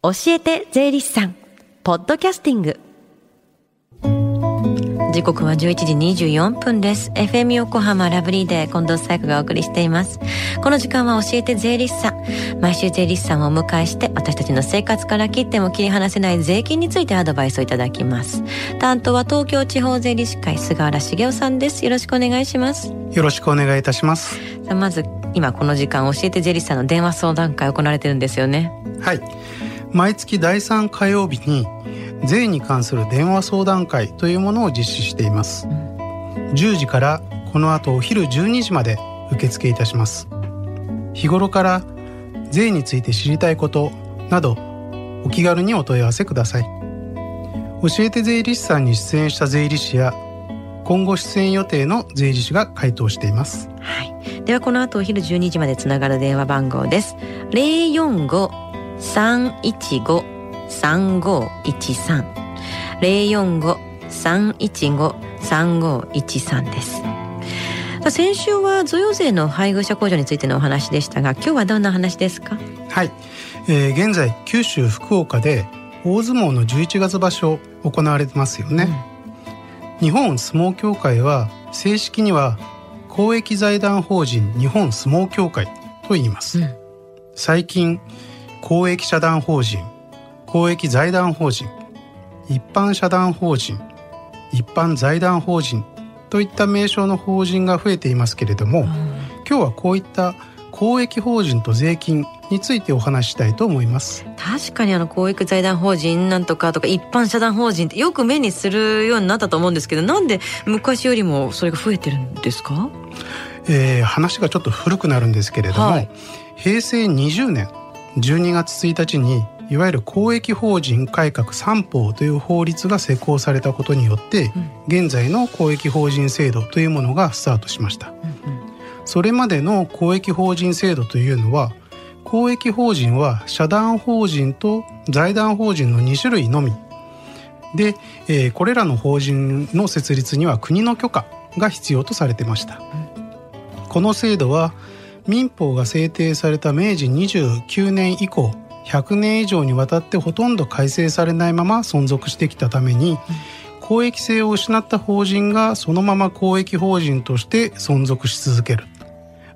教えて税理士さん。ポッドキャスティング。時刻は11時24分です。FM 横浜ラブリーで近藤紗友がお送りしています。この時間は教えて税理士さん。毎週税理士さんをお迎えして私たちの生活から切っても切り離せない税金についてアドバイスをいただきます。担当は東京地方税理士会菅原茂雄さんです。よろしくお願いします。よろしくお願いいたします。さあまず今この時間教えて税理士さんの電話相談会行われてるんですよね。はい毎月第3火曜日に税に関する電話相談会というものを実施しています、10時からこの後お昼12時まで受付いたします。日頃から税について知りたいことなどお気軽にお問い合わせください。教えて税理士さんに出演した税理士や今後出演予定の税理士が回答しています。はい、ではこの後お昼12時までつながる電話番号です。045 045-315-3513です。先週は贈与税の配偶者控除についてのお話でしたが今日はどんな話ですか？はい、えー、現在九州福岡で大相撲の11月場所行われてますよね、うん、日本相撲協会は正式には公益財団法人日本相撲協会と言います、うん、最近公益社団法人公益財団法人一般社団法人一般財団法人といった名称の法人が増えていますけれども、うん、今日はこういった公益法人と税金についてお話したいと思います。確かにあの公益財団法人なんとかとか一般社団法人ってよく目にするようになったと思うんですけどなんで昔よりもそれが増えてるんですか、えー、話がちょっと古くなるんですけれども、はい、平成20年12月1日にいわゆる公益法人改革三法という法律が施行されたことによって、うん、現在の公益法人制度というものがスタートしました、うんうん、それまでの公益法人制度というのは公益法人は社団法人と財団法人の2種類のみ。で、えー、これらの法人の設立には国の許可が必要とされてました、うん、この制度は民法が制定された明治29年以降100年以上にわたってほとんど改正されないまま存続してきたために、公益性を失った法人がそのまま公益法人として存続し続ける。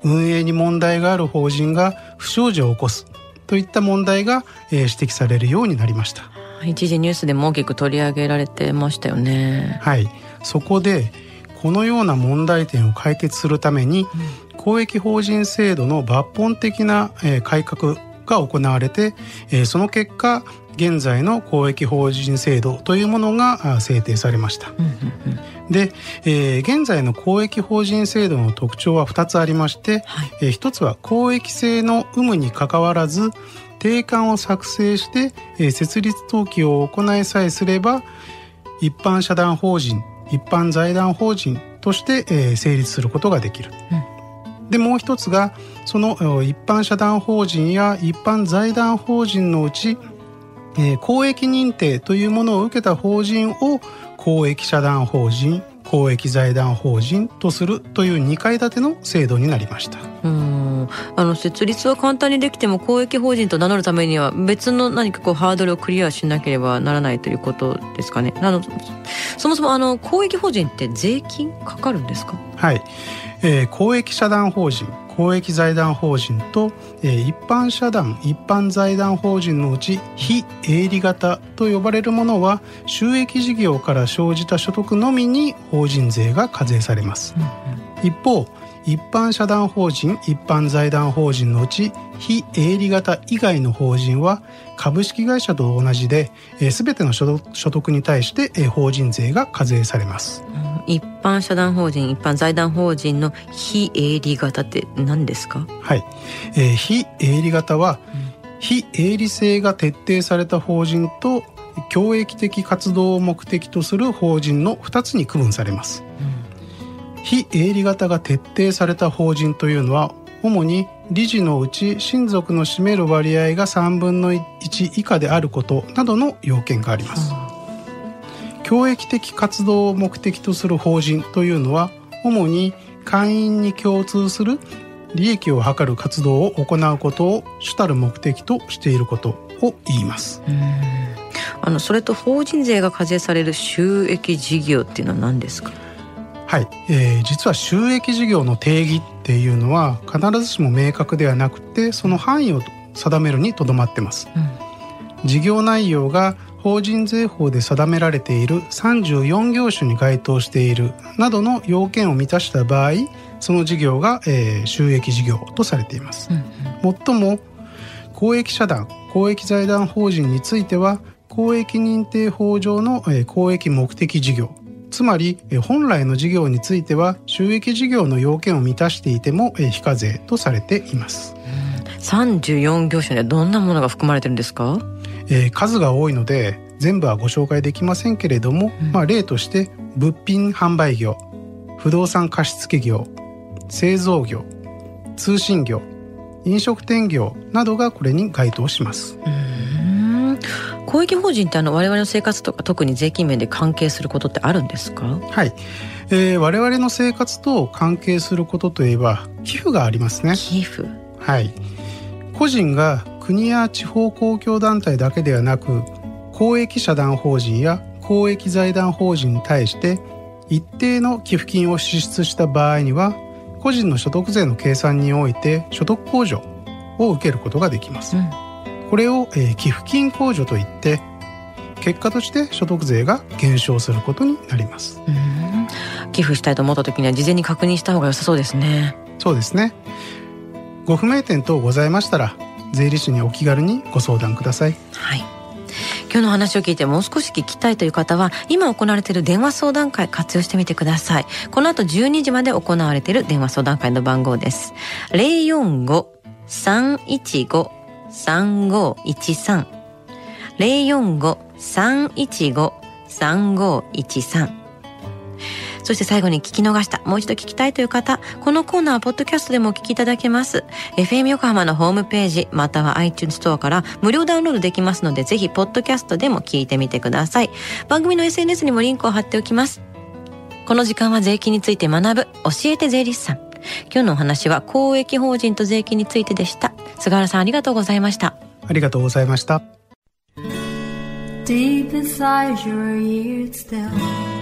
運営に問題がある法人が不祥事を起こす。といった問題が、指摘されるようになりました。一時ニュースでも大きく取り上げられてましたよね。はい。そこでこのような問題点を解決するために、公益法人制度の抜本的な、改革が行われて、その結果現在の公益法人制度というものが制定されました。で、えー、現在の公益法人制度の特徴は2つありまして、はい、えー、1つは公益性の有無にかかわらず定款を作成して、えー、設立登記を行いさえすれば一般社団法人一般財団法人として、えー、成立することができる。うんでもう一つがその一般社団法人や一般財団法人のうち、えー、公益認定というものを受けた法人を公益社団法人公益財団法人とするという2階建ての制度になりました。うん。あの設立は簡単にできても公益法人と名乗るためには別の何かこうハードルをクリアしなければならないということですかね。あのそもそもあの公益法人って税金かかるんですか？はいえー、公益社団法人公益財団法人と、えー、一般社団一般財団法人のうち非営利型と呼ばれるものは収益事業から生じた所得のみに法人税が課税されます、うんうん、一方一般社団法人一般財団法人のうち非営利型以外の法人は株式会社と同じで、えー、全ての所得に対して、えー、法人税が課税されます、うん一般社団法人一般財団法人の非営利型って何ですか？はい、えー、非営利型は、うん、非営利性が徹底された法人と教益的活動を目的とする法人の2つに区分されます、うん、非営利型が徹底された法人というのは主に理事のうち親族の占める割合が3分の1以下であることなどの要件があります、うん教益的活動を目的とする法人というのは主に会員に共通する利益を図る活動を行うことを主たる目的としていることを言います。あのそれと法人税が課税される収益事業っていうのは何ですか？はい、えー、実は収益事業の定義っていうのは必ずしも明確ではなくてその範囲を定めるにとどまってます、うん、事業内容が法人税法で定められている34業種に該当しているなどの要件を満たした場合その事業が、えー、収益事業とされています、うんうん、もっも公益社団公益財団法人については公益認定法上の、えー、公益目的事業つまり本来の事業については収益事業の要件を満たしていても非課税とされています。34業種にはどんなものが含まれてるんですか、えー、数が多いので全部はご紹介できませんけれども、うん、まあ、例として物品販売業不動産貸付業製造業通信業飲食店業などがこれに該当します。公益法人ってあの我々の生活とか特に税金面で関係することってあるんですか？はい、えー、我々の生活と関係することといえば寄付がありますね。寄付。はい。個人が国や地方公共団体だけではなく公益社団法人や公益財団法人に対して一定の寄付金を支出した場合には個人の所得税の計算において所得控除を受けることができます、うん。これを、えー、寄付金控除といって結果として所得税が減少することになります。寄付したいと思った時には事前に確認した方が良さそうですね。そうですね。ご不明点等ございましたら税理士にお気軽にご相談ください。はい。今日の話を聞いてもう少し聞きたいという方は今行われている電話相談会活用してみてください。この後12時まで行われている電話相談会の番号です。045-315 3513 045-315-3513そして最後に聞き逃した、もう一度聞きたいという方、このコーナーはポッドキャストでもお聞きいただけます。FM 横浜のホームページ、または iTunes ストアから無料ダウンロードできますので、ぜひポッドキャストでも聞いてみてください。番組の SNS にもリンクを貼っておきます。この時間は税金について学ぶ、教えて税理士さん。今日のお話は公益法人と税金についてでした。菅原さんありがとうございました。ありがとうございました。Deep inside your ears still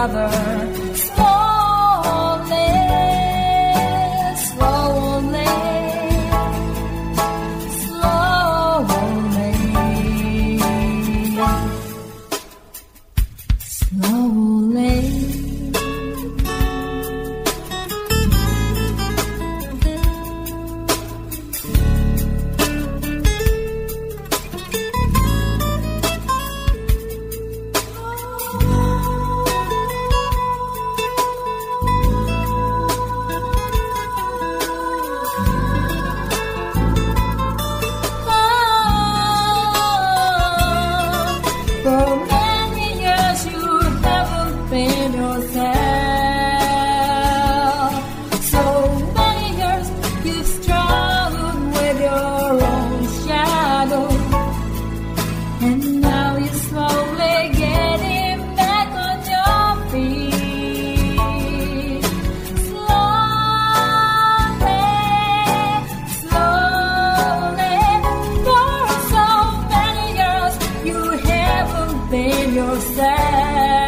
Mother. Yeah.